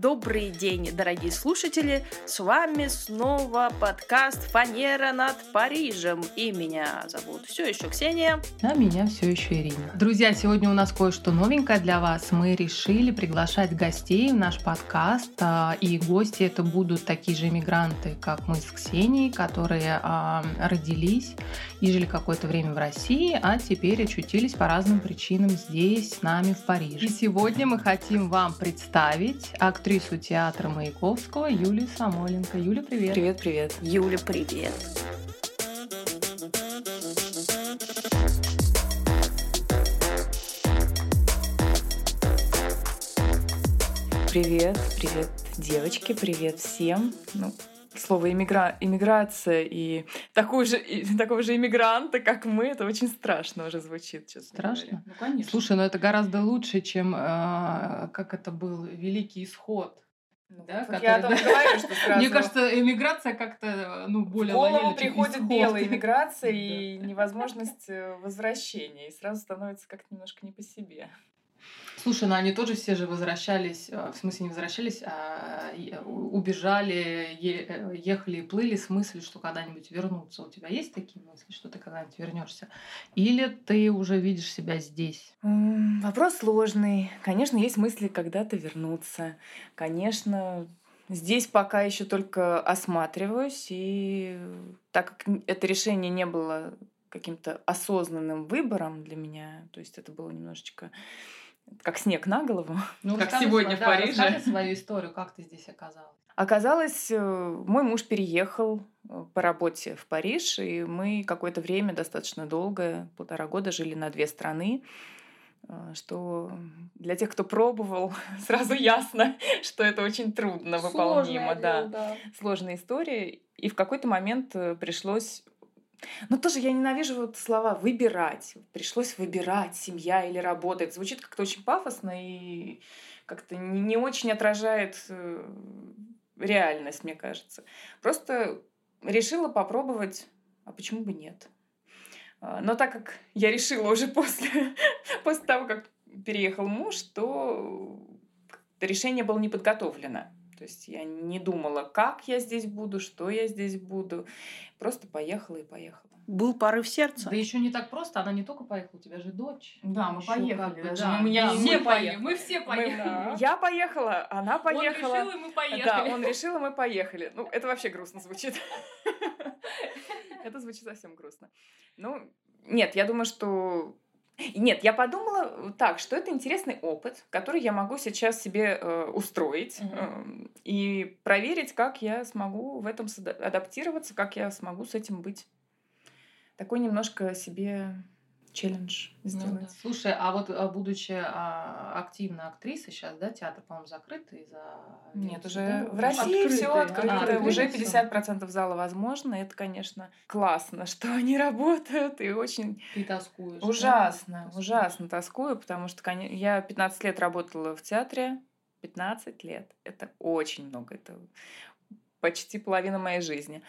Добрый день, дорогие слушатели! С вами снова подкаст «Фанера над Парижем». И меня зовут все еще Ксения. А меня все еще Ирина. Друзья, сегодня у нас кое-что новенькое для вас. Мы решили приглашать гостей в наш подкаст. А, и гости это будут такие же иммигранты, как мы с Ксенией, которые а, родились и жили какое-то время в России, а теперь очутились по разным причинам здесь, с нами в Париже. И сегодня мы хотим вам представить актрису театра Маяковского Юлию Самойленко. Юля, привет. Привет, привет. Юля, привет. Привет, привет, девочки, привет всем. Ну, слово иммигра... иммиграция и, такой же, и такого же иммигранта, как мы, это очень страшно уже звучит, честно Страшно? говоря. Ну, конечно. Слушай, ну это гораздо лучше, чем э, как это был Великий Исход. Ну, Да, вот я который- говорю, что сразу Мне кажется, эмиграция как-то ну, более в голову приходит исход. белая иммиграция Да. и невозможность э, возвращения, и сразу становится как-то немножко не по себе. Слушай, ну они тоже все же возвращались, э, в смысле не возвращались, а убежали, э, ехали и плыли с мыслью, что когда-нибудь вернутся. У тебя есть такие мысли, что ты когда-нибудь вернешься? Или ты уже видишь себя здесь? Вопрос сложный. Конечно, есть мысли когда-то вернуться. Конечно, здесь пока еще только осматриваюсь, и так как это решение не было каким-то осознанным выбором для меня, то есть это было немножечко как снег на голову. Ну, Как сегодня сва- в да, Париже. Расскажи свою историю, как ты здесь оказалась. Оказалось, э, мой муж переехал э, по работе в Париж, и мы какое-то время, достаточно долгое, полтора года, жили на две страны, э, что для тех, кто пробовал, сразу ясно, что это очень трудно выполнимо. Да. Сложная история. И в какой-то момент пришлось... Ну, тоже я ненавижу вот слова «выбирать». Пришлось выбирать, семья или работа. Это звучит как-то очень пафосно и как-то не очень отражает э, реальность, мне кажется. Просто решила попробовать, а почему бы нет? А, Но так как я решила уже после, после того, как переехал муж, то решение было не подготовлено. То есть я не думала, как я здесь буду, что я здесь буду. Просто поехала и поехала. Был порыв сердца. Да еще не так просто, она не только поехала, у тебя же дочь. Да, мы Ещё поехали как бы, да. Меня Да, все мы поехали. Мы все поехали. Я поехала, она поехала. Он решил, и мы поехали. Да, он решил, и мы поехали. Ну, это вообще грустно звучит. Это звучит совсем грустно. Ну, нет, я думаю, что... Нет, я подумала так, что это интересный опыт, который я могу сейчас себе э, устроить Мгм. э, и проверить, как я смогу в этом адаптироваться, как я смогу с этим быть. Такой немножко себе челлендж Ну сделать. да. Слушай, а вот а, будучи а, активной актрисой сейчас, да, театр, по-моему, закрытый из-за... Нет, уже да? в Ну, России все открытый. открыто, А, уже открыто всё. 50% зала возможно. Это, конечно, классно, что они работают, и очень Ты тоскуешь. да? ужасно, Тоскуешь. ужасно тоскую, потому что я 15 лет работала в театре, 15 лет. Это очень много, это почти половина моей жизни.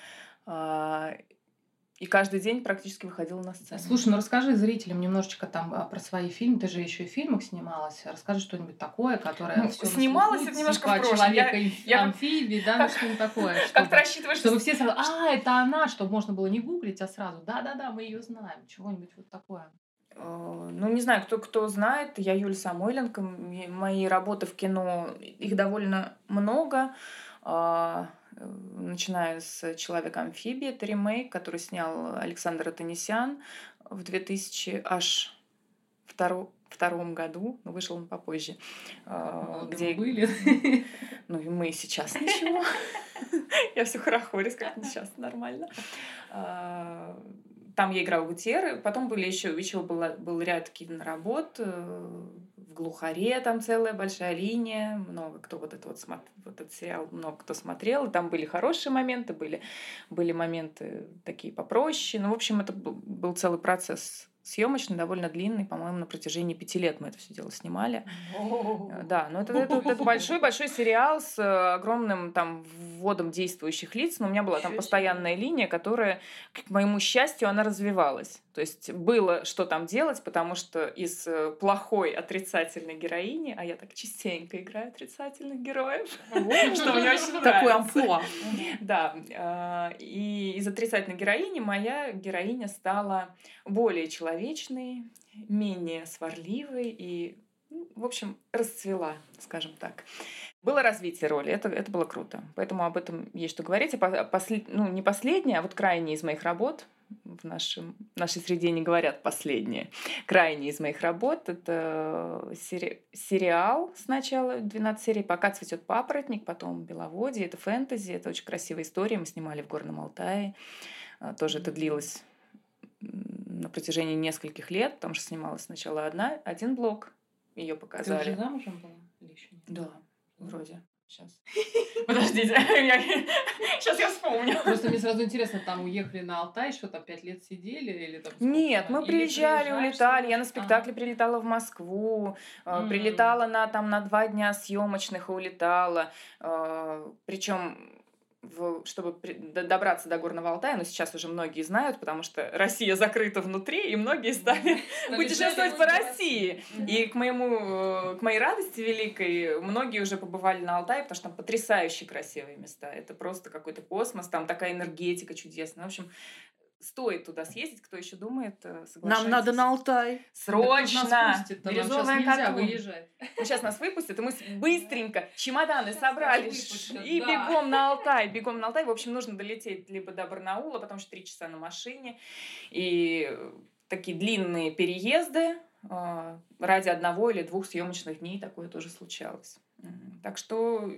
А, И каждый день практически выходила на сцену. Слушай, ну расскажи зрителям немножечко там а, про свои фильмы. Ты же еще и в фильмах снималась. Расскажи что-нибудь такое, которое Ну, на снималась это немножко типа в прошлом. человека я- амфибии, да, ну что-нибудь такое. Как ты чтобы- рассчитываешь, Чтобы все сразу, а, это она, чтобы можно было не гуглить, а сразу, да-да-да, мы ее знаем, чего-нибудь вот такое. Э, Ну, не знаю, кто, кто знает, я Юлия Самойленко. Мои работы в кино, их довольно много. А, Начиная с «Человека-амфибии», это ремейк, который снял Александр Атанесян в 2000 аж второ- втором году, но вышел он попозже. А, Где Где, были? ну и мы сейчас ничего. Я все хорохорюсь, как сейчас нормально. Там я играла Гутьеры. Потом были еще, еще была, был ряд киноработ. э, В глухаре там целая большая линия. Много кто вот, это вот, смо- вот этот сериал много кто смотрел. Там были хорошие моменты, были, были моменты такие попроще. Ну, в общем, это был целый процесс съемочный, довольно длинный, по-моему, на протяжении пяти лет мы это все дело снимали. Э, Да, но это, это, это большой-большой сериал с э, огромным там вводом действующих лиц. Но у меня была там постоянная линия, которая, к моему счастью, она развивалась. То есть было что там делать, потому что из э, плохой отрицательной героини, а я так частенько играю отрицательных героев, что мне очень нравится. Такой амплуа. Да. а, И из отрицательной героини моя героиня стала более человечной, менее сварливой и, ну, в общем, расцвела, скажем так. Было развитие роли, это, это было круто. Поэтому об этом есть что говорить. И по- после- ну, не последняя, а вот крайняя из моих работ, в нашем, нашей среде не говорят последние, крайняя из моих работ, это сери- сериал сначала, 12 серий, пока цветет папоротник, потом Беловодье, это фэнтези, это очень красивая история, мы снимали в Горном Алтае, А, тоже это длилось на протяжении нескольких лет, потому что снималась сначала одна, один блок, ее Ты уже показали. замужем была? Или еще нет? Да, вроде. Сейчас. Подождите, сейчас я вспомню. Просто мне сразу интересно, там уехали на Алтай, что там пять лет сидели или там? Нет, мы Или приезжали, улетали. Я на снимаешь? спектакле прилетала в Москву, э, прилетала на там на два дня съемочных и улетала. Причем чтобы при- д- добраться до Горного Алтая, но сейчас уже многие знают, потому что Россия закрыта внутри, и многие стали путешествовать по России. И к моему, э, к моей радости великой, многие уже побывали на Алтае, потому что там потрясающие красивые места. Это просто какой-то космос, там такая энергетика чудесная. В общем, стоит туда съездить, кто еще думает, э, Нам надо соглашайтесь. на Алтай. Да Срочно! Нам щас Бирюзовая Катунь. выезжать. Ну, сейчас нас выпустят, и мы быстренько чемоданы собрали выпустят, и да. бегом на Алтай. Бегом на Алтай. В общем, нужно долететь либо до Барнаула, потому что три часа на машине. И э, такие длинные переезды э, ради одного или двух съемочных дней такое тоже случалось. Так что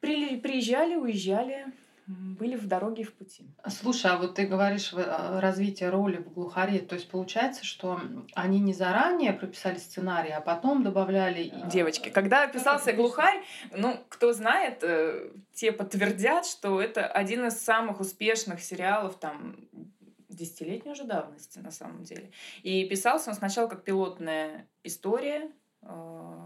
при- приезжали, уезжали, были в дороге и в пути. Слушай, а вот ты говоришь э, развитие роли в глухаре, то есть получается, что они не заранее прописали сценарий, а потом добавляли... и- Девочки, когда писался «Глухарь», ну, кто знает, э, те подтвердят, что это один из самых успешных сериалов, там, десятилетней уже давности, на самом деле. И писался он сначала как пилотная история,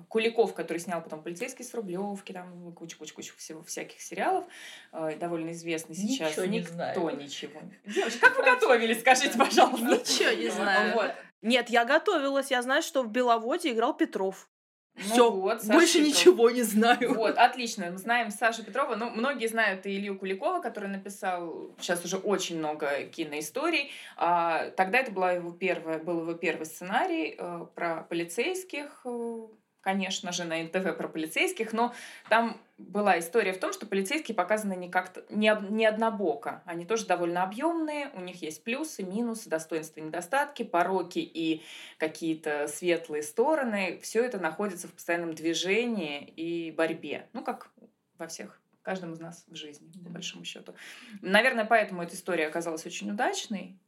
Куликов, который снял потом «Полицейский с Рублевки», там куча-куча-куча всего всяких сериалов, э, довольно известный сейчас. Ничего не Никто знаю. ничего. Девочки, как вы готовились, скажите, пожалуйста. Ничего не знаю. Вот. Нет, я готовилась. Я знаю, что в Беловоде играл Петров. Ну Все, вот, Саша больше Петров. ничего не знаю. Вот, отлично. Мы знаем Сашу Петрова. Ну, многие знают и Илью Куликова, который написал сейчас уже очень много киноисторий. А, тогда это была его первая, был его первый сценарий э, про полицейских, э, конечно же, на НТВ про полицейских, но там была история в том, что полицейские показаны не как-то не, не однобоко. Они тоже довольно объемные, у них есть плюсы, минусы, достоинства, недостатки, пороки и какие-то светлые стороны. Все это находится в постоянном движении и борьбе. Ну, как во всех каждом из нас в жизни, по большому счету. Наверное, поэтому эта история оказалась очень удачной.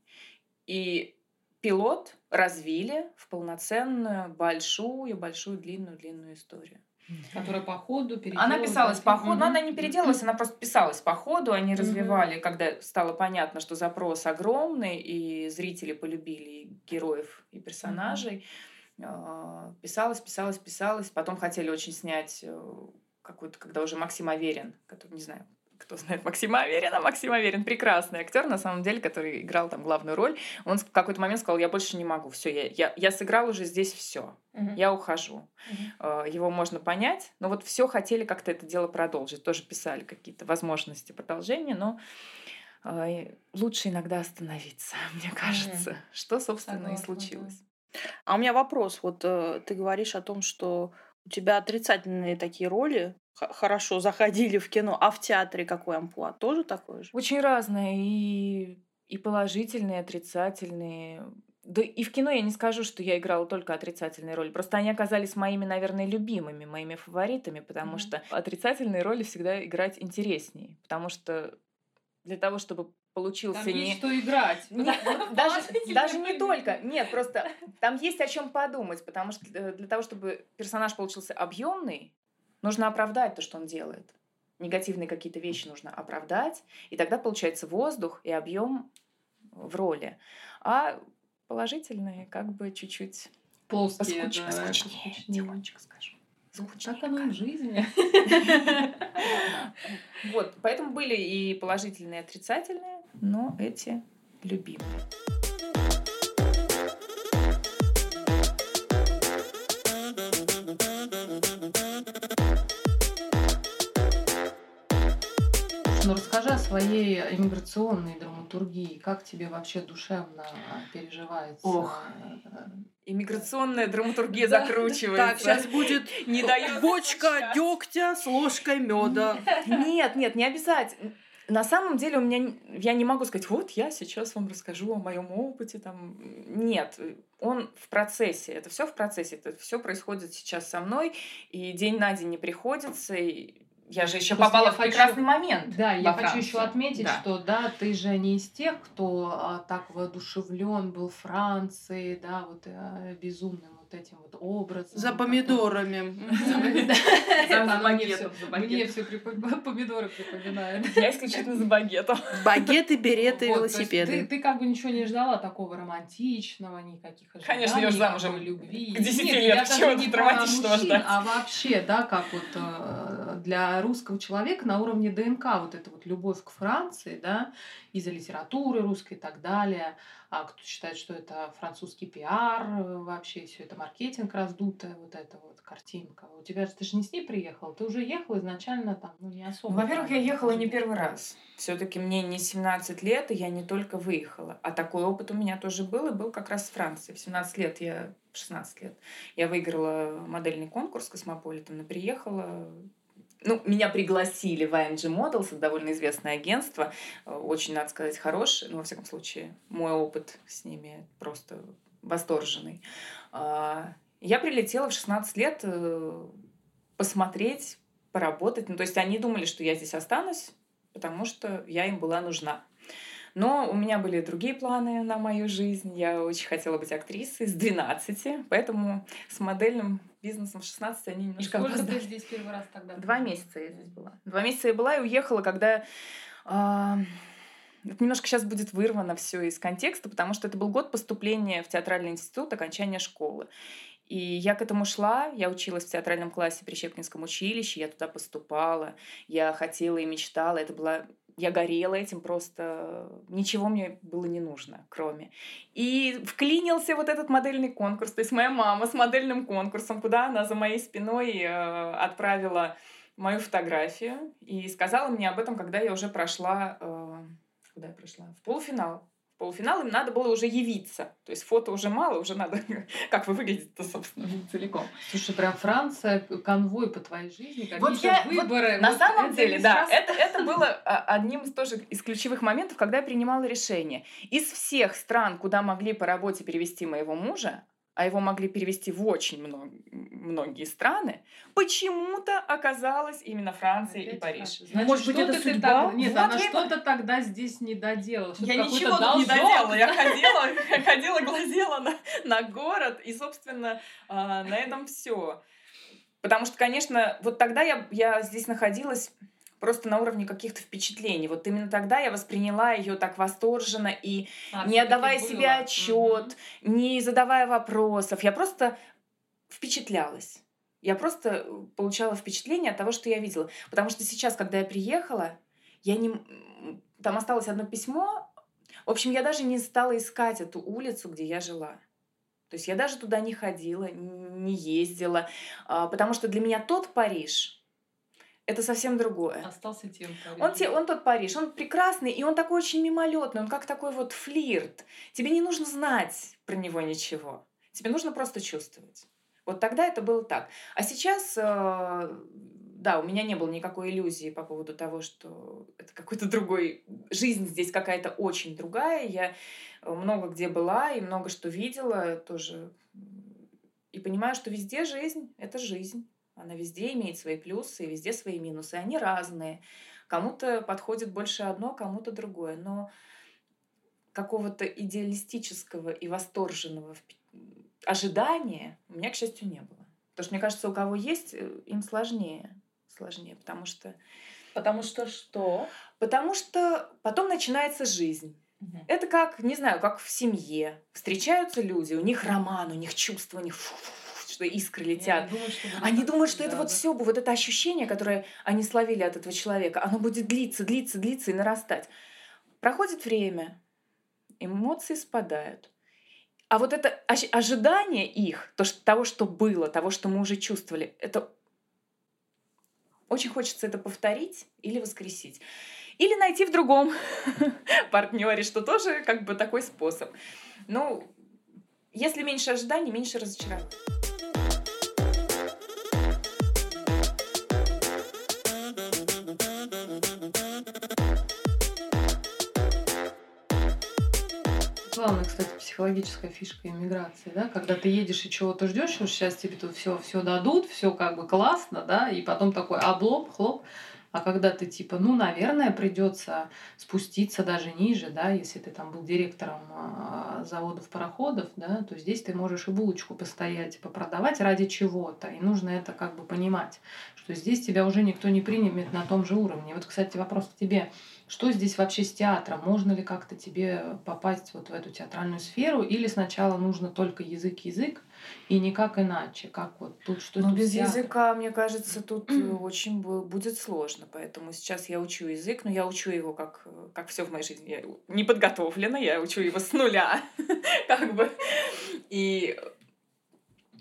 И пилот развили в полноценную, большую, большую, длинную, длинную историю. Которая по ходу Она переделывалась. писалась по ходу, но она не переделалась, она просто писалась по ходу. Они развивали, когда стало понятно, что запрос огромный, и зрители полюбили и героев и персонажей. А, Писалась, писалась, писалась. Потом хотели очень снять э, какой-то, когда уже Максим Аверин, который, не знаю, кто знает Максима Аверина, Максим Аверин прекрасный актер, на самом деле, который играл там главную роль. Он в какой-то момент сказал, я больше не могу, все, я, я, я сыграл уже здесь все, Мгм. я ухожу. Э, его можно понять, но вот все хотели как-то это дело продолжить, тоже писали какие-то возможности продолжения, но э, лучше иногда остановиться, мне кажется, что, собственно, и Согласна, случилось. А у меня вопрос. Вот э, ты говоришь о том, что у тебя отрицательные такие роли хорошо заходили в кино, а в театре какой амплуа? Тоже такой же? Очень разные и, и положительные, и отрицательные. Да и в кино я не скажу, что я играла только отрицательные роли. Просто они оказались моими, наверное, любимыми, моими фаворитами, потому Мгм. что отрицательные роли всегда играть интереснее. Потому что для того, чтобы получился Там не... что играть. Вот даже, даже не только. Нет, просто там есть о чем подумать, потому что э, для того, чтобы персонаж получился объемный, нужно оправдать то, что он делает. Негативные какие-то вещи нужно оправдать, и тогда получается воздух и объем в роли. А положительные как бы чуть-чуть Плоские, поскуч- да, поскучнее, тихонечко скажем. Ну, Скучнее Так оно и в жизни. Вот, поэтому были и положительные, и отрицательные, но эти любимые. Ну, расскажи о своей иммиграционной драматургии. Как тебе вообще душевно переживается? Ох, Иммиграционная драматургия да, закручивается. Так, сейчас будет не дает бочка дегтя с ложкой меда. Нет, нет, не обязательно. На самом деле у меня я не могу сказать, вот я сейчас вам расскажу о моем опыте, там нет, он в процессе, это все в процессе, это все происходит сейчас со мной, и день на день не приходится, и я же еще Просто попала в хочу, прекрасный момент. Да, я Франции. хочу еще отметить, да. что да, ты же не из тех, кто а, так воодушевлен был в Франции, да, вот а, безумным вот этим вот образом. За помидорами. За багетом. Мне все помидоры припоминают. Я исключительно за багетом. Багеты, береты, велосипеды. Ты как бы ничего не ждала такого романтичного, никаких ожиданий. Конечно, я же замужем любви. К 10 лет, чего тут романтичного ждать? А вообще, да, как вот э, для русского человека на уровне ДНК вот эта вот любовь к Франции, да, из-за литературы русской и так далее – а кто считает, что это французский пиар, э, вообще все это маркетинг раздутая, вот эта вот картинка. У тебя же ты же не с ней приехала, ты уже ехала изначально там, ну не особо. Во-первых, я ехала не первый раз. Все-таки мне не 17 лет, и я не только выехала. А такой опыт у меня тоже был, и был как раз в Франции. В 17 лет я 16 лет. Я выиграла модельный конкурс Космополитен и приехала ну, меня пригласили в IMG Models, это довольно известное агентство, э, очень, надо сказать, хорошее, ну, во всяком случае, мой опыт с ними просто восторженный. А, я прилетела в 16 лет э, посмотреть, поработать. Ну, то есть они думали, что я здесь останусь, потому что я им была нужна. Но у меня были другие планы на мою жизнь. Я очень хотела быть актрисой с 12, поэтому с модельным бизнесом в 16 они немножко И сколько ты здесь первый раз тогда? Два месяца я здесь была. Два месяца я была и уехала, когда... Э, немножко сейчас будет вырвано все из контекста, потому что это был год поступления в театральный институт, окончания школы. И я к этому шла, я училась в театральном классе при Щепкинском училище, я туда поступала, я хотела и мечтала. Это была я горела этим просто, ничего мне было не нужно, кроме. И вклинился вот этот модельный конкурс, то есть моя мама с модельным конкурсом, куда она за моей спиной э, отправила мою фотографию и сказала мне об этом, когда я уже прошла, э, куда я прошла, в полуфинал полуфинал, им надо было уже явиться. То есть фото уже мало, уже надо, как вы выглядите-то, собственно, целиком. Слушай, прям Франция, конвой по твоей жизни, вот я, выборы. Вот, на самом деле, да, это, это было а, одним из тоже из ключевых моментов, когда я принимала решение. Из всех стран, куда могли по работе перевести моего мужа, а его могли перевести в очень много, многие страны, почему-то оказалась именно Франция Опять и Париж. Значит, Может быть, это судьба? Так... Нет, вот она что-то тогда здесь не доделала. Я ничего тут не доделала. Я ходила, ходила, глазела на, на город, и, собственно, а, на этом все. Потому что, конечно, вот тогда я, я здесь находилась просто на уровне каких-то впечатлений. Вот именно тогда я восприняла ее так восторженно и а, не отдавая себе отчет, угу. не задавая вопросов. Я просто впечатлялась. Я просто э, получала впечатление от того, что я видела. Потому что сейчас, когда я приехала, я не... Там осталось одно письмо. В общем, я даже не стала искать эту улицу, где я жила. То есть я даже туда не ходила, не ездила, а, потому что для меня тот Париж, это совсем другое. Остался тем Париж. Он, те, он тот Париж, он прекрасный, и он такой очень мимолетный, он как такой вот флирт. Тебе не нужно знать про него ничего. Тебе нужно просто чувствовать. Вот тогда это было так. А сейчас, э, да, у меня не было никакой иллюзии по поводу того, что это какой-то другой... Жизнь здесь какая-то очень другая. Я много где была и много что видела тоже. И понимаю, что везде жизнь — это жизнь. Она везде имеет свои плюсы и везде свои минусы. Они разные. Кому-то подходит больше одно, кому-то другое. Но какого-то идеалистического и восторженного ожидания у меня, к счастью, не было. Потому что, мне кажется, у кого есть, э, им сложнее. Сложнее, потому что... Потому что что? Потому что потом начинается жизнь. Угу. Это как, не знаю, как в семье. Встречаются люди, у них роман, у них чувства, у них фу -фу что искры летят. Думают, что они думают, что да, это да. вот все, вот это ощущение, которое они словили от этого человека, оно будет длиться, длиться, длиться и нарастать. Проходит время, эмоции спадают. А вот это ожидание их, то, что, того, что было, того, что мы уже чувствовали, это очень хочется это повторить или воскресить. Или найти в другом партнере, что тоже как бы такой способ. Ну, если меньше ожиданий, меньше разочарований. Главная, кстати, психологическая фишка иммиграции, да, когда ты едешь и чего-то ждешь, что сейчас тебе тут все, все дадут, все как бы классно, да, и потом такой облом, хлоп, а когда ты типа, ну, наверное, придется спуститься даже ниже, да, если ты там был директором а, заводов пароходов, да, то здесь ты можешь и булочку постоять, попродавать ради чего-то. И нужно это как бы понимать, что здесь тебя уже никто не примет на том же уровне. Вот, кстати, вопрос к тебе. Что здесь вообще с театром? Можно ли как-то тебе попасть вот в эту театральную сферу? Или сначала нужно только язык-язык, и никак иначе, как вот тут что Ну, без театр? языка, мне кажется, тут э, очень бу- будет сложно. Поэтому сейчас я учу язык, но я учу его как, э, как все в моей жизни. Я не подготовлена, я учу его с нуля. Как бы. И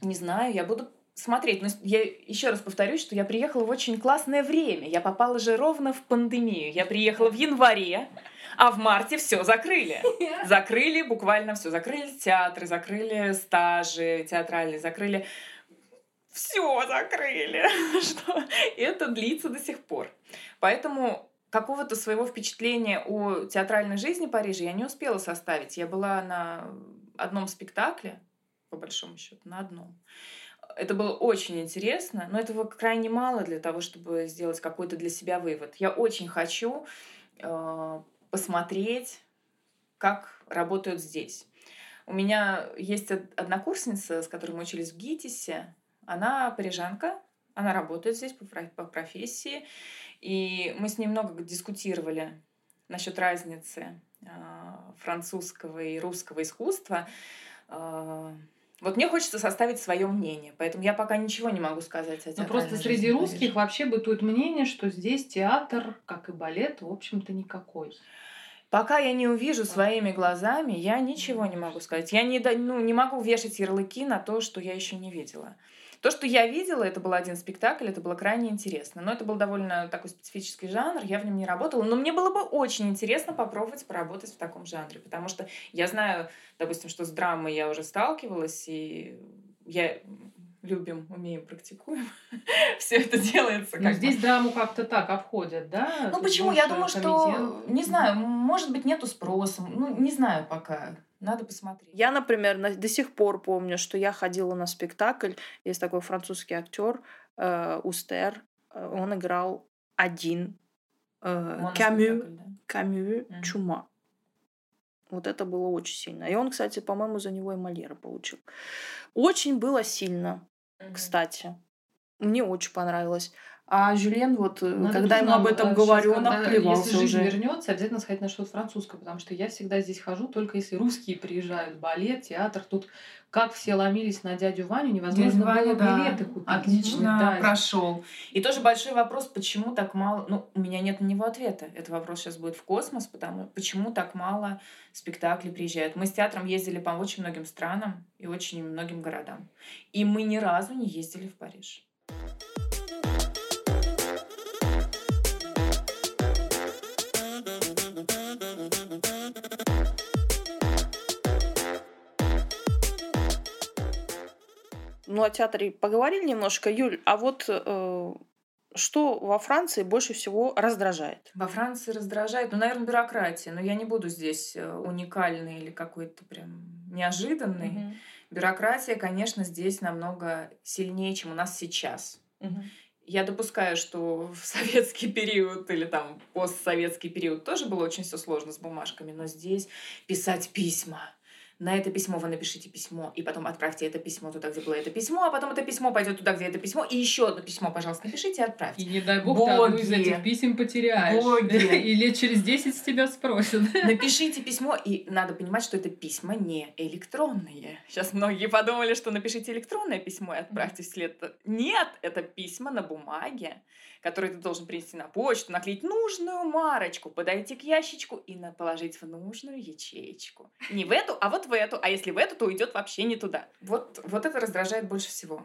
не знаю, я буду смотреть. Но с- я еще раз повторюсь, что я приехала в очень классное время. Я попала же ровно в пандемию. Я приехала в январе, а в марте все закрыли. Закрыли буквально все. Закрыли театры, закрыли стажи театральные, закрыли все закрыли. Что это длится до сих пор. Поэтому какого-то своего впечатления о театральной жизни Парижа я не успела составить. Я была на одном спектакле, по большому счету, на одном. Это было очень интересно, но этого крайне мало для того, чтобы сделать какой-то для себя вывод. Я очень хочу э, посмотреть, как работают здесь. У меня есть од- однокурсница, с которой мы учились в ГИТИСе. Она парижанка, она работает здесь по, по профессии. И мы с ней много дискутировали насчет разницы а, французского и русского искусства. А, Вот мне хочется составить свое мнение, поэтому я пока ничего не могу сказать о Ну, театральной просто среди русских Парижа. вообще бытует мнение, что здесь театр, как и балет, в общем-то, никакой. Пока я не увижу своими глазами, я ничего не могу сказать. Я не, ну, не могу вешать ярлыки на то, что я еще не видела. То, что я видела, это был один спектакль, это было крайне интересно. Но это был довольно такой специфический жанр, я в нем не работала. Но мне было бы очень интересно попробовать поработать в таком жанре, потому что я знаю, допустим, что с драмой я уже сталкивалась, и я любим, умеем, практикуем. Все это делается Но как здесь драму как-то так обходят, да? Ну почему? Я думаю, что, не знаю, может быть, нету спроса. Ну, не знаю пока. Надо посмотреть. Я, например, на- до сих пор помню, что я ходила на спектакль. Есть такой французский актер э, Устер. Э, Он играл один э, Камю, да? Камю Мгм. Чума. Вот это было очень сильно. И он, кстати, по-моему, за него и Мольера получил. Очень было сильно, кстати. Мне очень понравилось. А Жюльен, вот э, Надо когда тоже ему об этом э, говорю, он когда- обплевался Если жизнь уже. вернется, обязательно сходить на что-то французское, потому что я всегда здесь хожу, только если русские приезжают, балет, театр. Тут как все ломились на дядю Ваню, невозможно Ваня, было да, билеты купить. Отлично Да, прошел. И тоже большой вопрос, почему так мало... Ну, у меня нет на него ответа. Этот вопрос сейчас будет в космос, потому почему так мало спектаклей приезжают. Мы с театром ездили по очень многим странам и очень многим городам. И мы ни разу не ездили в Париж. Ну, о театре поговорили немножко. Юль, а вот э, что во Франции больше всего раздражает? Во Франции раздражает, ну, наверное, бюрократия. Но я не буду здесь э, уникальной или какой-то прям неожиданной. Бюрократия, конечно, здесь намного сильнее, чем у нас сейчас. Я допускаю, что в советский период или там постсоветский период тоже было очень все сложно с бумажками, но здесь писать письма. На это письмо вы напишите письмо, и потом отправьте это письмо туда, где было это письмо, а потом это письмо пойдет туда, где это письмо, и еще одно письмо, пожалуйста, напишите и отправьте. И не дай бог, ты одну из Боги. этих писем потеряешь. Боги. И лет через 10 с тебя спросят. Напишите письмо, и надо понимать, что это письма не электронные. Сейчас многие подумали, что напишите электронное письмо и отправьте вслед. Нет, это письма на бумаге, которые ты должен принести на почту, наклеить нужную марочку, подойти к ящичку и на- положить в нужную ячеечку. Не в эту, а вот в эту. А если в эту, то уйдет вообще не туда. Вот, вот это раздражает больше всего.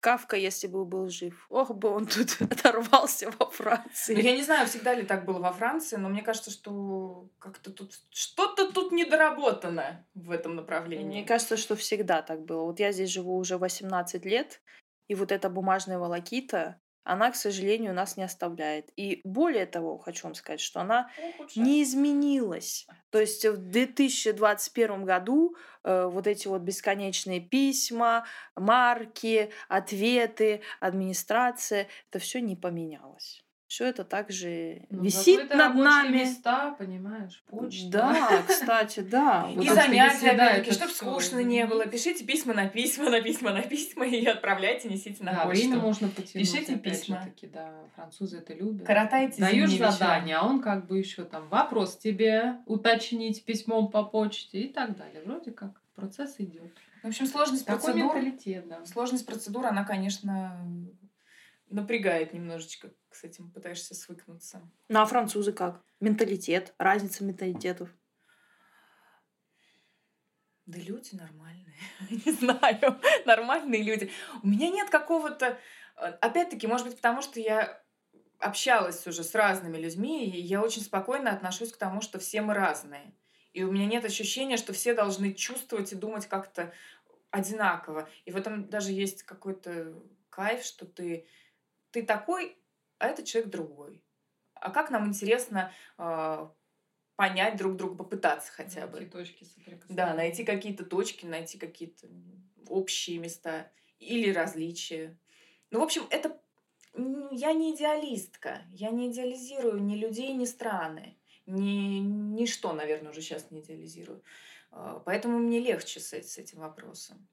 Кавка, если бы был жив. Ох бы он тут оторвался во Франции. Ну, я не знаю, всегда ли так было во Франции, но мне кажется, что как-то тут что-то тут недоработано в этом направлении. Мне кажется, что всегда так было. Вот я здесь живу уже 18 лет, и вот эта бумажная волокита, она, к сожалению, нас не оставляет. И более того, хочу вам сказать, что она не изменилась. То есть в 2021 году э, вот эти вот бесконечные письма, марки, ответы, администрация, это все не поменялось все это также ну, висит над нами. места, понимаешь, почта. Да, кстати, да. И занятия, опять-таки, чтобы скучно не было. Пишите письма на письма, на письма, на письма и отправляйте, несите на почту. время можно потянуть. Пишите письма. таки, да, французы это любят. Коротайте Даешь задание, а он как бы еще там вопрос тебе уточнить письмом по почте и так далее. Вроде как процесс идет. В общем, сложность Такой процедур. Сложность процедур, она, конечно, напрягает немножечко, с этим пытаешься свыкнуться. Ну а французы как? Менталитет, разница менталитетов. Да люди нормальные. Не знаю, нормальные люди. У меня нет какого-то... Э, опять-таки, может быть, потому что я общалась уже с разными людьми, и я очень спокойно отношусь к тому, что все мы разные. И у меня нет ощущения, что все должны чувствовать и думать как-то одинаково. И в этом даже есть какой-то кайф, что ты ты такой, а этот человек другой. А как нам интересно э, понять друг друга, попытаться хотя найти бы. точки Да, найти какие-то точки, найти какие-то общие места или различия. Ну, в общем, это я не идеалистка. Я не идеализирую ни людей, ни страны. Ни, ничто, наверное, уже сейчас не идеализирую. А, поэтому мне легче с, с этим вопросом.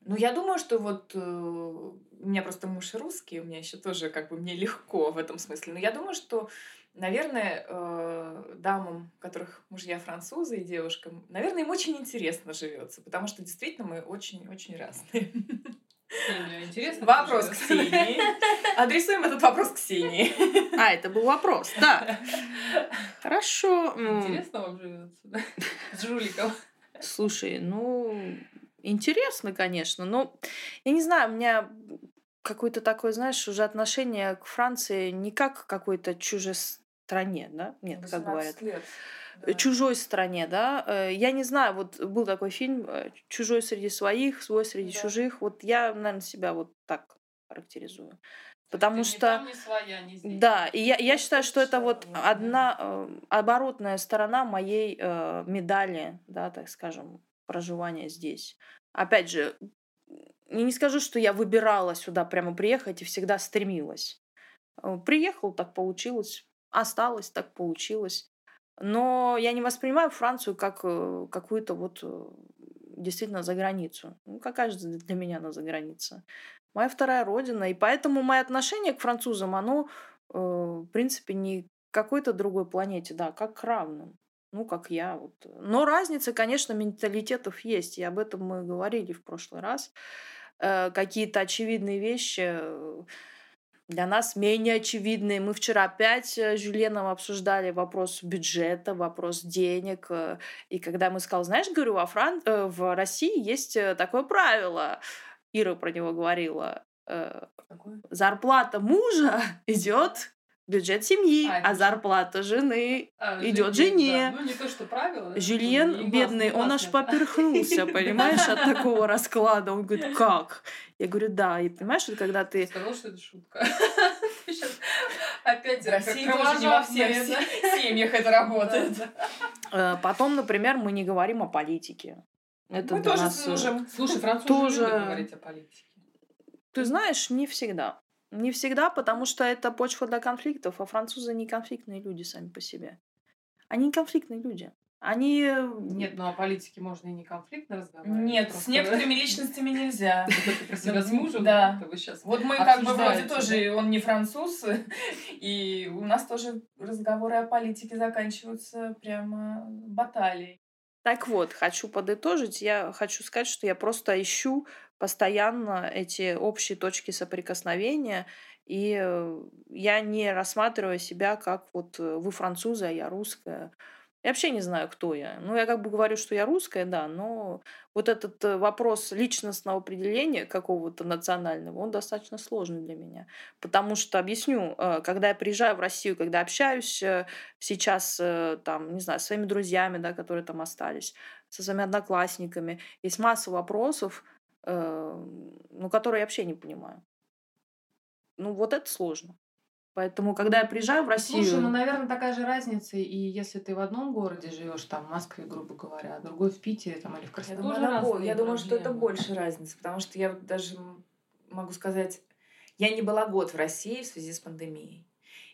Ну, я думаю, что вот э, у меня просто муж русский, у меня еще тоже как бы мне легко в этом смысле. Но я думаю, что, наверное, э, дамам, которых мужья французы и девушкам, наверное, им очень интересно живется, потому что действительно мы очень-очень разные. интересно. Вопрос к Ксении. Адресуем этот вопрос Ксении. А, это был вопрос, да. Хорошо. Интересно вам живется, С жуликом. Слушай, ну, Интересно, конечно, но я не знаю, у меня какое-то такое, знаешь, уже отношение к Франции не как к какой-то чужой стране, да? Нет, как говорят. Лет. Да. Чужой стране, да. Э, я не знаю, вот был такой фильм э, «Чужой среди своих, свой среди да. чужих». Вот я, наверное, себя вот так характеризую. Потому что... Там, ни своя, ни здесь. Да, и я, я считаю, что это вот одна э, оборотная сторона моей э, медали, да, так скажем, проживания здесь. Опять же, я не скажу, что я выбирала сюда прямо приехать и всегда стремилась. Э, приехал, так получилось. Осталось, так получилось. Но я не воспринимаю Францию как э, какую-то вот э, действительно за границу. Ну, какая же для меня она за граница? Моя вторая родина. И поэтому мое отношение к французам, оно, в принципе, не какой-то другой планете, да, как к равным ну, как я. Вот. Но разница, конечно, менталитетов есть, и об этом мы говорили в прошлый раз. Какие-то очевидные вещи э, для нас менее очевидные. Мы вчера опять с Жюленом обсуждали вопрос бюджета, вопрос денег. Э, и когда мы сказал, знаешь, говорю, во Фран... в России есть такое правило, Ира про него говорила, Какое? зарплата мужа идет бюджет семьи, а, а зарплата жены а, идет жене. Да. Ну, не то, что правило. Жюльен, бедный, он аж поперхнулся, понимаешь, от такого расклада. Он говорит, как? Я говорю, да. И понимаешь, вот когда ты... Сказал, что это шутка. Опять в России тоже не во всех семьях это работает. Э, потом, например, мы не говорим о политике. Это мы тоже нас... слушаем. Слушай, французы тоже... любят говорить о политике. Ты знаешь, не всегда. Не всегда, потому что это почва для конфликтов, а французы не конфликтные люди сами по себе. Они не конфликтные люди. Они... Нет, ну о политике можно и не конфликтно разговаривать. Нет, просто... с некоторыми личностями нельзя. Про себя с мужем? Да. Вот мы как бы вроде тоже, он не француз, и у нас тоже разговоры о политике заканчиваются прямо баталией. Так вот, хочу подытожить. Я хочу сказать, что я просто ищу постоянно эти общие точки соприкосновения, и э, я не рассматриваю себя как вот э, вы французы, а я русская. Я вообще не знаю, кто я. Ну, я как бы говорю, что я русская, да, но вот этот э, вопрос личностного определения какого-то национального, он достаточно сложный для меня. Потому что, объясню, когда я приезжаю в Россию, когда общаюсь сейчас, там, не знаю, с своими друзьями, да, которые там остались, со своими одноклассниками, есть масса вопросов, ну, которые я вообще не понимаю. Ну, вот это сложно. Поэтому, когда я приезжаю в Россию... Слушай, ну, наверное, такая же разница, и если ты в одном городе живешь, там, в Москве, грубо говоря, а другой в Питере там, или в Краснодаре. Я думаю, я думаю что это больше разница, потому что я даже могу сказать, я не была год в России в связи с пандемией.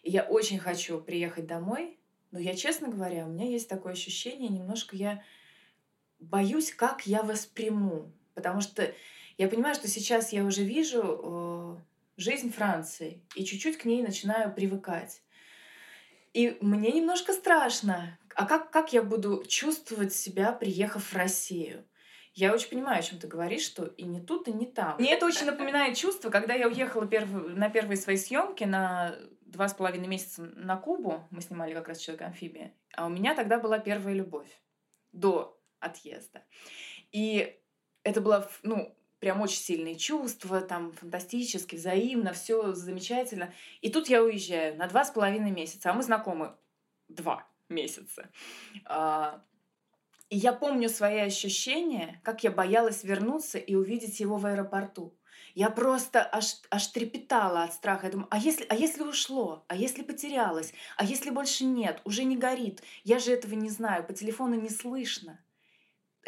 И я очень хочу приехать домой, но я, честно говоря, у меня есть такое ощущение, немножко я боюсь, как я восприму. Потому что я понимаю, что сейчас я уже вижу э, жизнь Франции и чуть-чуть к ней начинаю привыкать. И мне немножко страшно. А как, как я буду чувствовать себя, приехав в Россию? Я очень понимаю, о чем ты говоришь, что и не тут, и не там. Мне это очень напоминает чувство, когда я уехала перв... на первые свои съемки на два с половиной месяца на Кубу. Мы снимали как раз «Человек-амфибия». А у меня тогда была первая любовь до отъезда. И это было, ну, прям очень сильные чувства, там фантастически, взаимно, все замечательно. И тут я уезжаю на два с половиной месяца, а мы знакомы два месяца. А, и я помню свои ощущения, как я боялась вернуться и увидеть его в аэропорту. Я просто аж, аж трепетала от страха. Я думаю, а если, а если ушло? А если потерялось? А если больше нет? Уже не горит? Я же этого не знаю, по телефону не слышно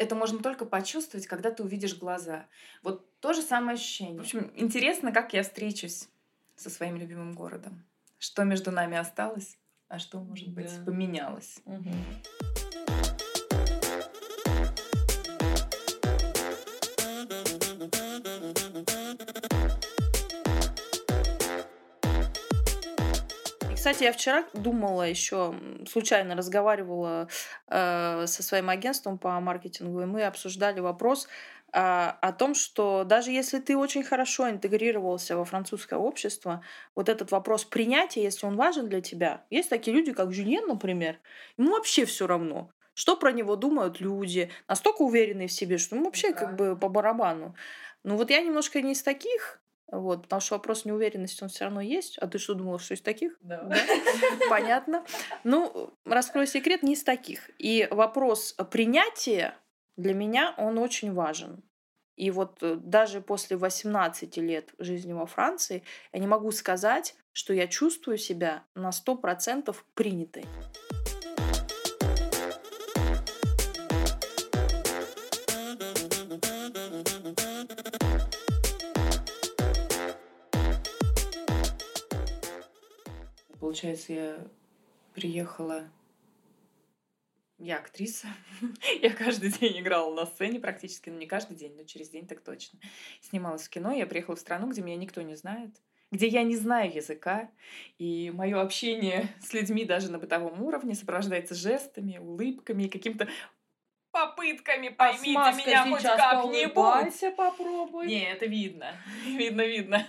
это можно только почувствовать, когда ты увидишь глаза. Вот то же самое ощущение. В общем, интересно, как я встречусь со своим любимым городом. Что между нами осталось, а что, может быть, да. поменялось. Угу. Кстати, я вчера думала еще, случайно разговаривала э, со своим агентством по маркетингу, и мы обсуждали вопрос э, о том, что даже если ты очень хорошо интегрировался во французское общество, вот этот вопрос принятия, если он важен для тебя, есть такие люди, как Жюльен, например, ему вообще все равно, что про него думают люди, настолько уверенные в себе, что ему вообще да. как бы по барабану. Ну вот я немножко не из таких, вот, потому что вопрос неуверенности, он все равно есть. А ты что думала, что из таких? Да. да? Понятно. Ну, раскрою секрет, не из таких. И вопрос принятия для меня, он очень важен. И вот э, даже после 18 лет жизни во Франции я не могу сказать, что я чувствую себя на 100% принятой. Получается, я приехала... Я актриса. я каждый день играла на сцене практически, ну не каждый день, но через день так точно. Снималась в кино, я приехала в страну, где меня никто не знает, где я не знаю языка, и мое общение с людьми даже на бытовом уровне сопровождается жестами, улыбками и каким-то попытками, а поймите а меня хоть как-нибудь. попробуй. Не, это видно. видно, видно.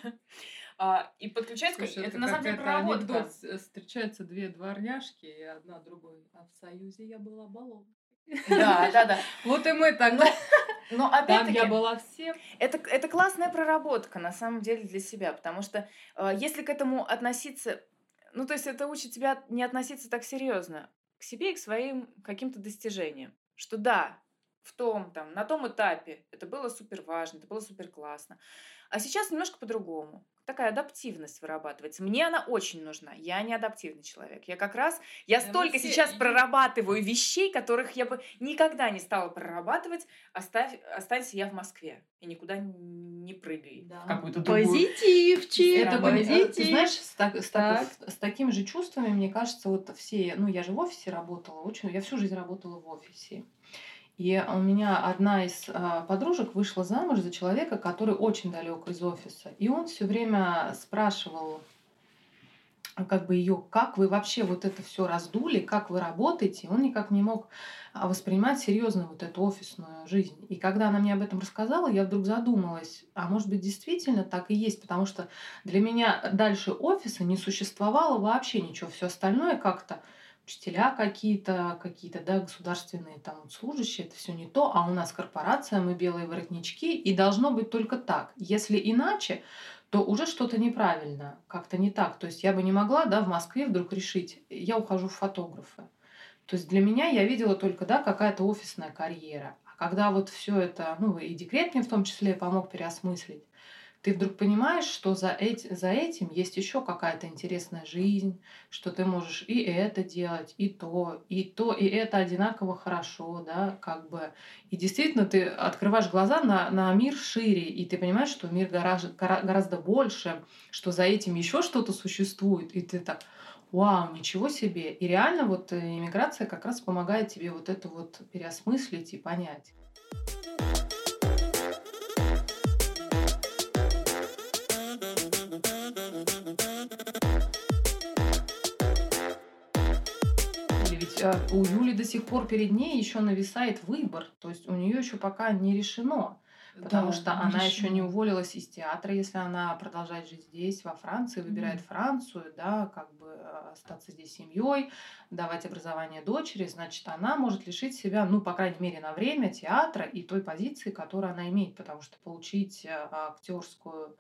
А, и подключается... Слушай, это, это на самом деле проработка. Анекдот. Э, встречаются две дворняжки, и одна другой. А в Союзе я была баллон. Да, да, да. Вот и мы тогда. Но опять-таки... я была всем. Это, это классная проработка, на самом деле, для себя. Потому что э, если к этому относиться... Ну, то есть это учит тебя не относиться так серьезно к себе и к своим каким-то достижениям. Что да, в том, там, на том этапе это было супер важно, это было супер классно. А сейчас немножко по-другому. Такая адаптивность вырабатывается. Мне она очень нужна. Я не адаптивный человек. Я как раз, я да столько все... сейчас прорабатываю вещей, которых я бы никогда не стала прорабатывать. Оставь, останься я в Москве и никуда не прыгай. Да. какую-то Позитивчик. Это позитив. Ты знаешь, с, так, с, так. с такими же чувствами, мне кажется, вот все, ну я же в офисе работала, очень, я всю жизнь работала в офисе. И у меня одна из а, подружек вышла замуж за человека, который очень далек из офиса. И он все время спрашивал как бы ее, как вы вообще вот это все раздули, как вы работаете, он никак не мог а, воспринимать серьезно вот эту офисную жизнь. И когда она мне об этом рассказала, я вдруг задумалась, а может быть действительно так и есть, потому что для меня дальше офиса не существовало вообще ничего, все остальное как-то учителя какие-то, какие-то, да, государственные там служащие, это все не то, а у нас корпорация, мы белые воротнички, и должно быть только так. Если иначе, то уже что-то неправильно, как-то не так. То есть я бы не могла, да, в Москве вдруг решить, я ухожу в фотографы. То есть для меня я видела только, да, какая-то офисная карьера. А когда вот все это, ну и декрет мне в том числе помог переосмыслить, ты вдруг понимаешь, что за, эти, за этим есть еще какая-то интересная жизнь, что ты можешь и это делать, и то, и то, и это одинаково хорошо, да, как бы. И действительно ты открываешь глаза на, на мир шире, и ты понимаешь, что мир гораздо, гораздо больше, что за этим еще что-то существует, и ты так, вау, ничего себе. И реально вот иммиграция как раз помогает тебе вот это вот переосмыслить и понять. Э, у Юли до сих пор перед ней еще нависает выбор. То есть у нее еще пока не решено. Потому да, что она еще не уволилась из театра, если она продолжает жить здесь, во Франции, выбирает mm. Францию, да, как бы э, остаться здесь семьей, давать образование дочери, значит, она может лишить себя, ну, по крайней мере, на время театра и той позиции, которую она имеет, потому что получить э, актерскую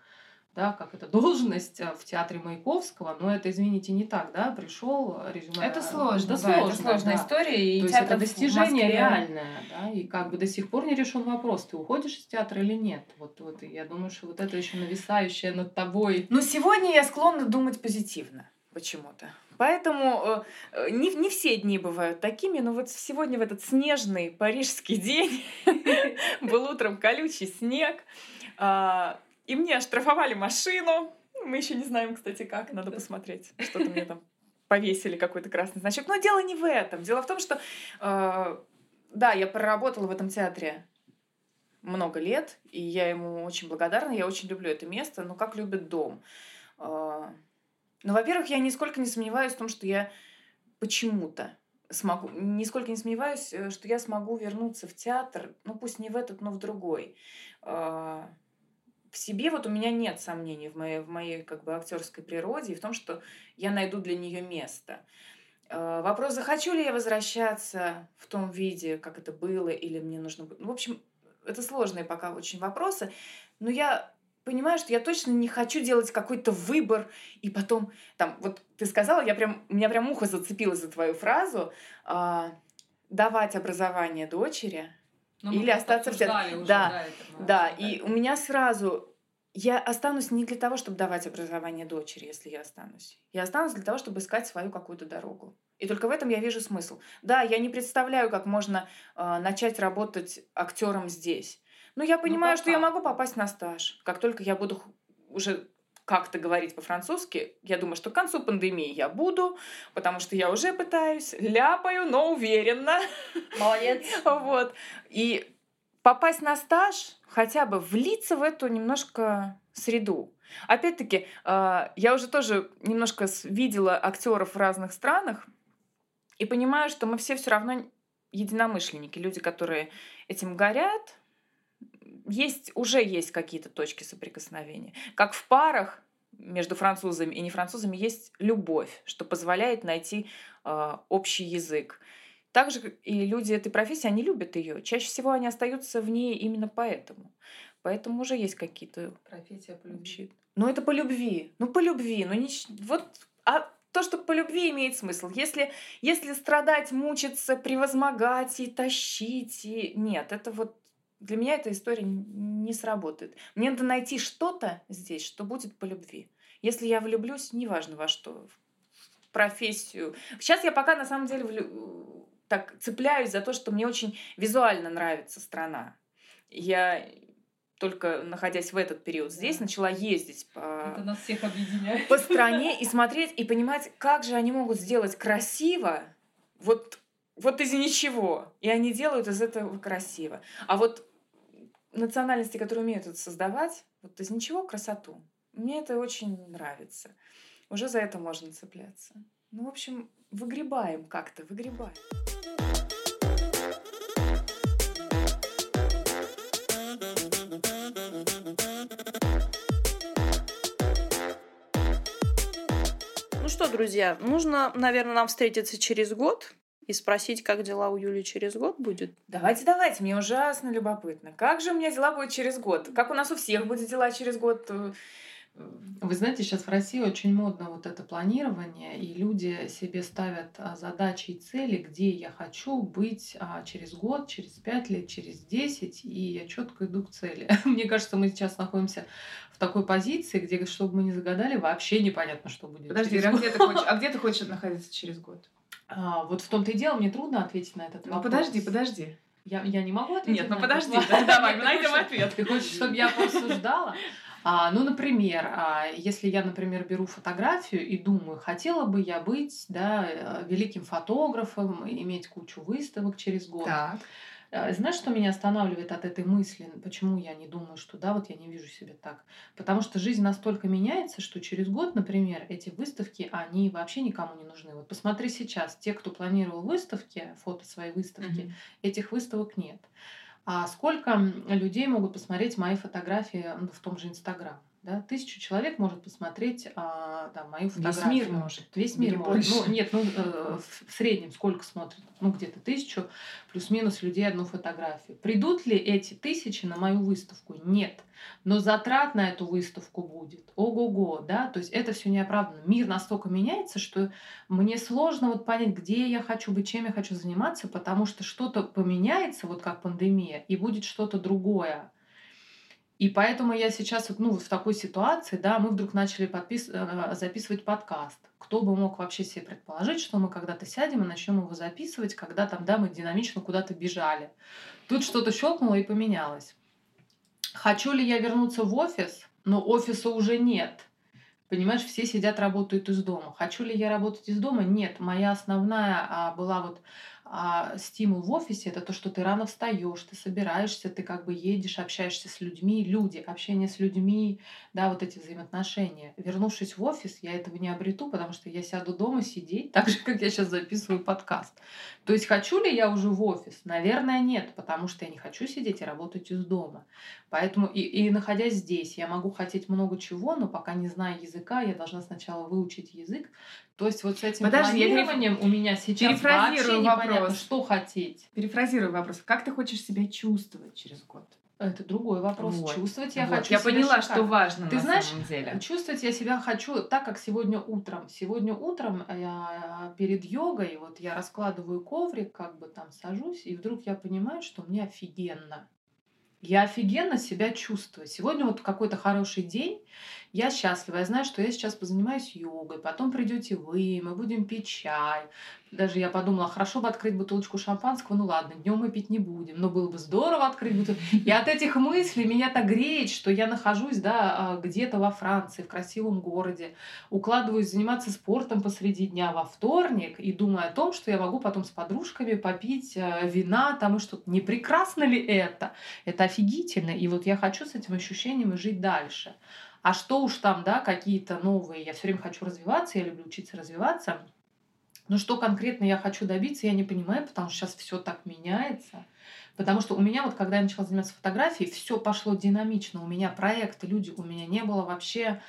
да, как это должность э, в театре Маяковского, но это, извините, не так, да, пришел э, резюме. Это сложно, да, сложно, это сложная да. история. И То есть это достижение реальное, да, и как бы до сих пор не решен вопрос, ты уходишь из театра или нет. Вот, вот я думаю, что вот это еще нависающее над тобой. Но сегодня я склонна думать позитивно почему-то. Поэтому э, не, не все дни бывают такими, но вот сегодня в этот снежный парижский день был утром колючий снег. И мне оштрафовали машину. Мы еще не знаем, кстати, как. Надо посмотреть. Что-то мне там повесили какой-то красный значок. Но дело не в этом. Дело в том, что э, да, я проработала в этом театре много лет, и я ему очень благодарна. Я очень люблю это место, но как любит дом. Э, ну, во-первых, я нисколько не сомневаюсь в том, что я почему-то смогу, нисколько не сомневаюсь, э, что я смогу вернуться в театр, ну пусть не в этот, но в другой. Э, в себе вот у меня нет сомнений в моей, в моей как бы актерской природе и в том, что я найду для нее место. Э, вопрос, захочу ли я возвращаться в том виде, как это было, или мне нужно... Ну, в общем, это сложные пока очень вопросы, но я понимаю, что я точно не хочу делать какой-то выбор, и потом, там, вот ты сказала, я прям, у меня прям ухо зацепилось за твою фразу, э, давать образование дочери, но ну, Или остаться в театре. Уже, да, да, это, да. И у меня сразу я останусь не для того, чтобы давать образование дочери, если я останусь. Я останусь для того, чтобы искать свою какую-то дорогу. И только в этом я вижу смысл. Да, я не представляю, как можно э, начать работать актером здесь. Но я ну, понимаю, ну, что я могу попасть на стаж. Как только я буду уже как-то говорить по-французски, я думаю, что к концу пандемии я буду, потому что я уже пытаюсь, ляпаю, но уверенно. Молодец. Вот. И попасть на стаж, хотя бы влиться в эту немножко среду. Опять-таки, а, я уже тоже немножко видела актеров в разных странах и понимаю, что мы все все равно единомышленники, люди, которые этим горят, есть, уже есть какие-то точки соприкосновения. Как в парах между французами и не французами есть любовь, что позволяет найти э, общий язык. Также и люди этой профессии, они любят ее. Чаще всего они остаются в ней именно поэтому. Поэтому уже есть какие-то... Профессия по любви. Ну, это по любви. Ну, по любви. Ну, не... вот... А то, что по любви имеет смысл. Если, если страдать, мучиться, превозмогать и тащить, и... нет, это вот для меня эта история не сработает. Мне надо найти что-то здесь, что будет по любви. Если я влюблюсь, неважно во что, в профессию. Сейчас я пока на самом деле влю... так цепляюсь за то, что мне очень визуально нравится страна. Я только находясь в этот период здесь, начала ездить по, Это нас всех объединяет. по стране и смотреть, и понимать, как же они могут сделать красиво, вот, вот из ничего. И они делают из этого красиво. А вот национальности, которые умеют это создавать, вот из ничего красоту. Мне это очень нравится. Уже за это можно цепляться. Ну, в общем, выгребаем как-то, выгребаем. что, друзья, нужно, наверное, нам встретиться через год и спросить, как дела у Юли через год будет. Давайте, давайте, мне ужасно любопытно. Как же у меня дела будут через год? Как у нас у всех будут дела через год? Вы знаете, сейчас в России очень модно вот это планирование, и люди себе ставят а, задачи и цели, где я хочу быть а, через год, через пять лет, через десять, и я четко иду к цели. Мне кажется, мы сейчас находимся в такой позиции, где, чтобы мы не загадали, вообще непонятно, что будет. Подожди, а где, ты хочешь, а где ты хочешь находиться через год? А, вот в том-то и дело, мне трудно ответить на этот ну, вопрос. подожди, подожди. Я, я не могу ответить. Нет, ну подожди, давай, найдем ответ. Ты хочешь, чтобы я порассуждала? А, ну, например, а, если я, например, беру фотографию и думаю, хотела бы я быть да, э, великим фотографом, иметь кучу выставок через год. Так. А, знаешь, что меня останавливает от этой мысли? Почему я не думаю, что да, вот я не вижу себя так? Потому что жизнь настолько меняется, что через год, например, эти выставки, они вообще никому не нужны. Вот посмотри сейчас, те, кто планировал выставки, фото своей выставки, mm-hmm. этих выставок нет. А сколько людей могут посмотреть мои фотографии в том же Инстаграм? Да? Тысячу человек может посмотреть а, да, мою фотографию. Весь мир может. Весь мир может. Ну, нет, ну, э, в среднем сколько смотрит? Ну, где-то тысячу, плюс-минус людей одну фотографию. Придут ли эти тысячи на мою выставку? Нет. Но затрат на эту выставку будет. Ого-го, да? То есть это все неоправданно. Мир настолько меняется, что мне сложно вот понять, где я хочу быть, чем я хочу заниматься, потому что что-то поменяется, вот как пандемия, и будет что-то другое. И поэтому я сейчас вот, ну, в такой ситуации, да, мы вдруг начали подпис... Э, записывать подкаст. Кто бы мог вообще себе предположить, что мы когда-то сядем и начнем его записывать, когда там, да, мы динамично куда-то бежали. Тут что-то щелкнуло и поменялось. Хочу ли я вернуться в офис? Но офиса уже нет. Понимаешь, все сидят, работают из дома. Хочу ли я работать из дома? Нет. Моя основная а, была вот а стимул в офисе это то, что ты рано встаешь, ты собираешься, ты как бы едешь, общаешься с людьми, люди, общение с людьми, да, вот эти взаимоотношения. Вернувшись в офис, я этого не обрету, потому что я сяду дома сидеть, так же, как я сейчас записываю подкаст. То есть хочу ли я уже в офис? Наверное, нет, потому что я не хочу сидеть и работать из дома. Поэтому и, и находясь здесь, я могу хотеть много чего, но пока не знаю языка, я должна сначала выучить язык, то есть вот с этим Подожди, планированием я у меня сейчас вообще непонятно, что хотеть. Перефразирую вопрос. Как ты хочешь себя чувствовать через год? Это другой вопрос. Вот. Чувствовать я вот. хочу. Я поняла, шикарно. что важно. Ты на знаешь, самом деле. чувствовать я себя хочу так, как сегодня утром. Сегодня утром я перед йогой, вот я раскладываю коврик, как бы там сажусь, и вдруг я понимаю, что мне офигенно. Я офигенно себя чувствую. Сегодня вот какой-то хороший день, я счастлива. Я знаю, что я сейчас позанимаюсь йогой, потом придете вы, мы будем пить чай. Даже я подумала, хорошо бы открыть бутылочку шампанского, ну ладно, днем мы пить не будем, но было бы здорово открыть бутылку. И от этих мыслей меня так греет, что я нахожусь да, а, где-то во Франции, в красивом городе, укладываюсь заниматься спортом посреди дня во вторник и думаю о том, что я могу потом с подружками попить э, вина, там и что-то. Не прекрасно ли это? Это офигительно. И вот я хочу с этим ощущением жить дальше. А что уж там, да, какие-то новые, я все время хочу развиваться, я люблю учиться развиваться. Но что конкретно я хочу добиться, я не понимаю, потому что сейчас все так меняется. Потому что у меня вот, когда я начала заниматься фотографией, все пошло динамично. У меня проекты, люди, у меня не было вообще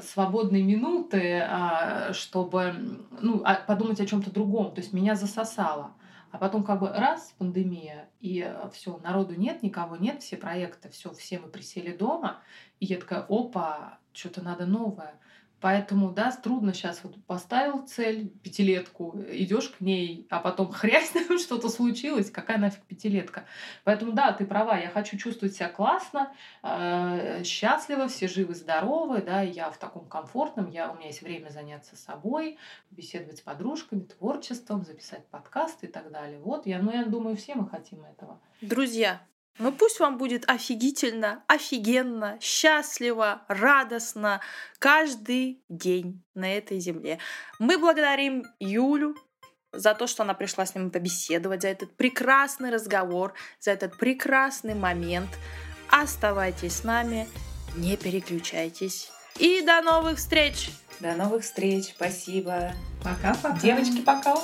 свободной минуты, а, чтобы ну, а, подумать о чем-то другом. То есть меня засосало. А потом как бы раз, пандемия, и э, все, народу нет, никого нет, все проекты, все, все мы присели дома, и я такая, опа, что-то надо новое. Поэтому, да, трудно сейчас вот поставил цель, пятилетку, идешь к ней, а потом хрясь, что-то случилось, какая нафиг пятилетка. Поэтому, да, ты права, я хочу чувствовать себя классно, э, счастливо, все живы, здоровы, да, я в таком комфортном, я, у меня есть время заняться собой, беседовать с подружками, творчеством, записать подкасты и так далее. Вот, я, ну, я думаю, все мы хотим этого. Друзья, ну пусть вам будет офигительно, офигенно, счастливо, радостно каждый день на этой земле. Мы благодарим Юлю за то, что она пришла с ним побеседовать, за этот прекрасный разговор, за этот прекрасный момент. Оставайтесь с нами, не переключайтесь. И до новых встреч! До новых встреч, спасибо. Пока-пока. Девочки, пока.